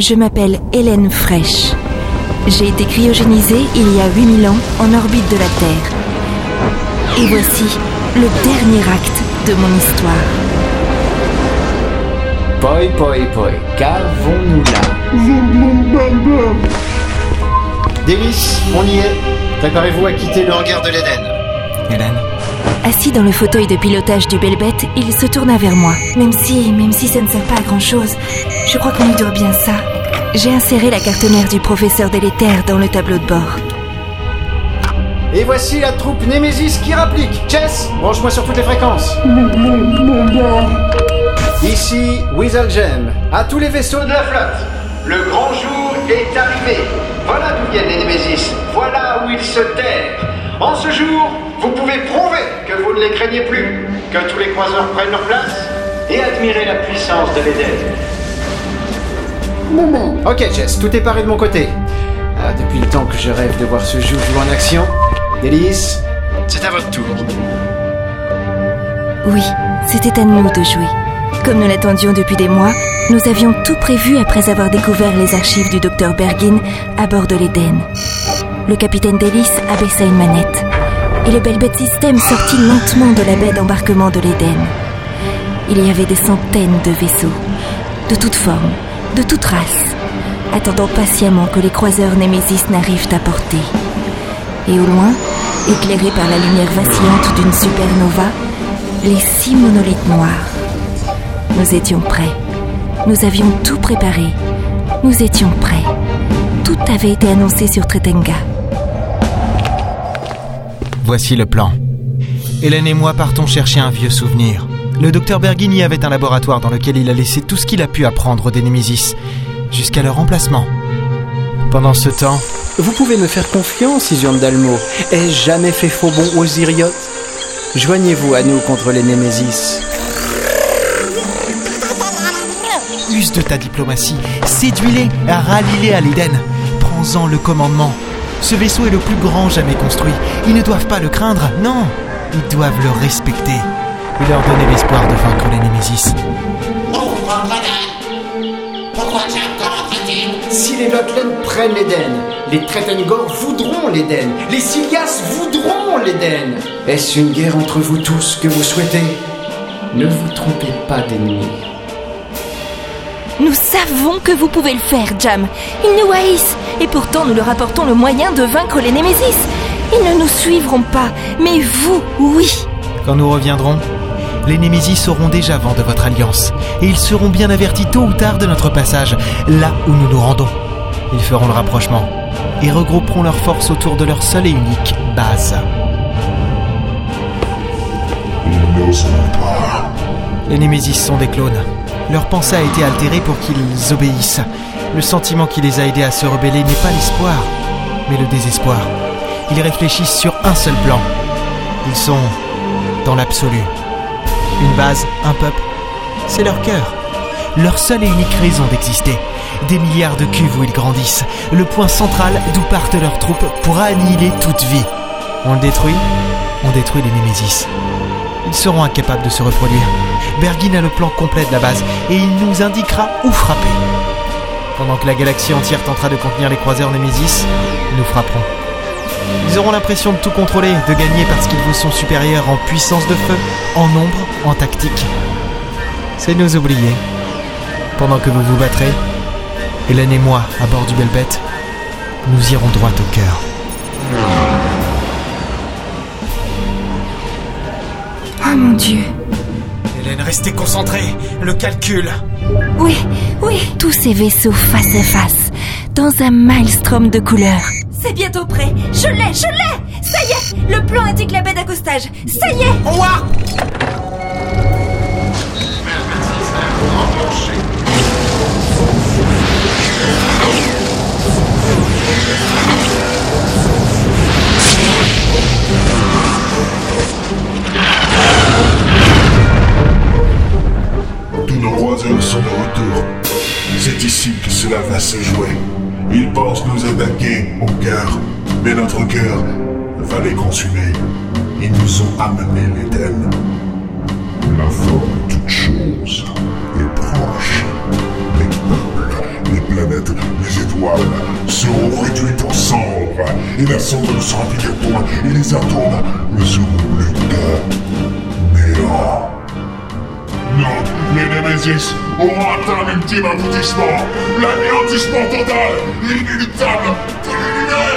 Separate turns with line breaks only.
Je m'appelle Hélène Fraîche. J'ai été cryogénisée il y a 8000 ans en orbite de la Terre. Et voici le dernier acte de mon histoire.
Poi, poi, poi, qu'avons-nous là? Délice, on y est. Préparez-vous à quitter le hangar de l'Éden.
Hélène?
Assis dans le fauteuil de pilotage du Belbet, il se tourna vers moi. Même si, même si ça ne sert pas à grand chose, je crois qu'on lui doit bien ça. J'ai inséré la carte mère du professeur délétère dans le tableau de bord.
Et voici la troupe Némésis qui rapplique. Chess, branche-moi sur toutes les fréquences. Ici, Weaselgem. À tous les vaisseaux de la flotte. Le grand jour est arrivé. Voilà d'où viennent les Némésis. Voilà où ils se terrent. En ce jour, vous pouvez prouver que vous ne les craignez plus, que tous les croiseurs prennent leur place et admirer la puissance de l'Éden. Ok, Jess, tout est paré de mon côté. Ah, depuis le temps que je rêve de voir ce joujou en action. Délice, c'est à votre tour.
Oui, c'était à nous de jouer. Comme nous l'attendions depuis des mois, nous avions tout prévu après avoir découvert les archives du docteur Bergin à bord de l'Éden. Le capitaine Delis abaissa une manette et le Belbet System sortit lentement de la baie d'embarquement de l'Éden. Il y avait des centaines de vaisseaux, de toutes formes, de toutes races, attendant patiemment que les croiseurs Némésis n'arrivent à portée. Et au loin, éclairés par la lumière vacillante d'une supernova, les six monolithes noirs. Nous étions prêts. Nous avions tout préparé. Nous étions prêts. Tout avait été annoncé sur Tretenga.
Voici le plan. Hélène et moi partons chercher un vieux souvenir. Le docteur Berghini avait un laboratoire dans lequel il a laissé tout ce qu'il a pu apprendre des Némésis, jusqu'à leur remplacement. Pendant ce temps,
Vous pouvez me faire confiance, Isium Dalmo. Ai-je jamais fait faux bon aux Iriotes? Joignez-vous à nous contre les Némésis.
use de ta diplomatie, séduis-les, rallie-les à l'Éden. Prends-en le commandement. Ce vaisseau est le plus grand jamais construit. Ils ne doivent pas le craindre, non. Ils doivent le respecter et leur donner l'espoir de vaincre les Némésis.
Si les Lotlen prennent l'Éden, les Tretengor voudront l'Éden, les Silias voudront l'Éden. Est-ce une guerre entre vous tous que vous souhaitez? Ne vous trompez pas d'ennemis.
Nous savons que vous pouvez le faire, Jam. Ils nous haïssent, et pourtant nous leur apportons le moyen de vaincre les Némésis. Ils ne nous suivront pas, mais vous, oui.
Quand nous reviendrons, les Némésis auront déjà vent de votre alliance, et ils seront bien avertis tôt ou tard de notre passage, là où nous nous rendons. Ils feront le rapprochement, et regrouperont leurs forces autour de leur seule et unique base. Les Némésis sont des clones. Leur pensée a été altérée pour qu'ils obéissent. Le sentiment qui les a aidés à se rebeller n'est pas l'espoir, mais le désespoir. Ils réfléchissent sur un seul plan. Ils sont dans l'absolu. Une base, un peuple, c'est leur cœur. Leur seule et unique raison d'exister. Des milliards de cuves où ils grandissent. Le point central d'où partent leurs troupes pour annihiler toute vie. On le détruit, on détruit les Némésis. Ils seront incapables de se reproduire. Bergin a le plan complet de la base et il nous indiquera où frapper. Pendant que la galaxie entière tentera de contenir les croiseurs Némésis, nous frapperons. Ils auront l'impression de tout contrôler, de gagner parce qu'ils vous sont supérieurs en puissance de feu, en nombre, en tactique. C'est nous oublier. Pendant que vous vous battrez, Hélène et moi, à bord du Belbet, nous irons droit au cœur.
Oh mon Dieu.
Hélène, restez concentrée. Le calcul.
Oui, oui. Tous ces vaisseaux face à face, dans un maelstrom de couleurs. C'est bientôt prêt. Je l'ai, je l'ai. Ça y est, le plan indique la baie d'accostage. Ça y est.
Tous nos croiseurs sont de retour. C'est ici que cela va se jouer. Ils pensent nous attaquer au cœur, mais notre cœur va les consumer. Ils nous ont amené l'éthène. La forme de toute chose est proche. Les peuples, les planètes, les étoiles seront réduites en cendres, et la cendre ne sera plus qu'un point, et les atomes ne seront plus qu'un néant. Non, les Nemesis auront atteint l'ultime aboutissement, l'anéantissement total, inéluctable de l'univers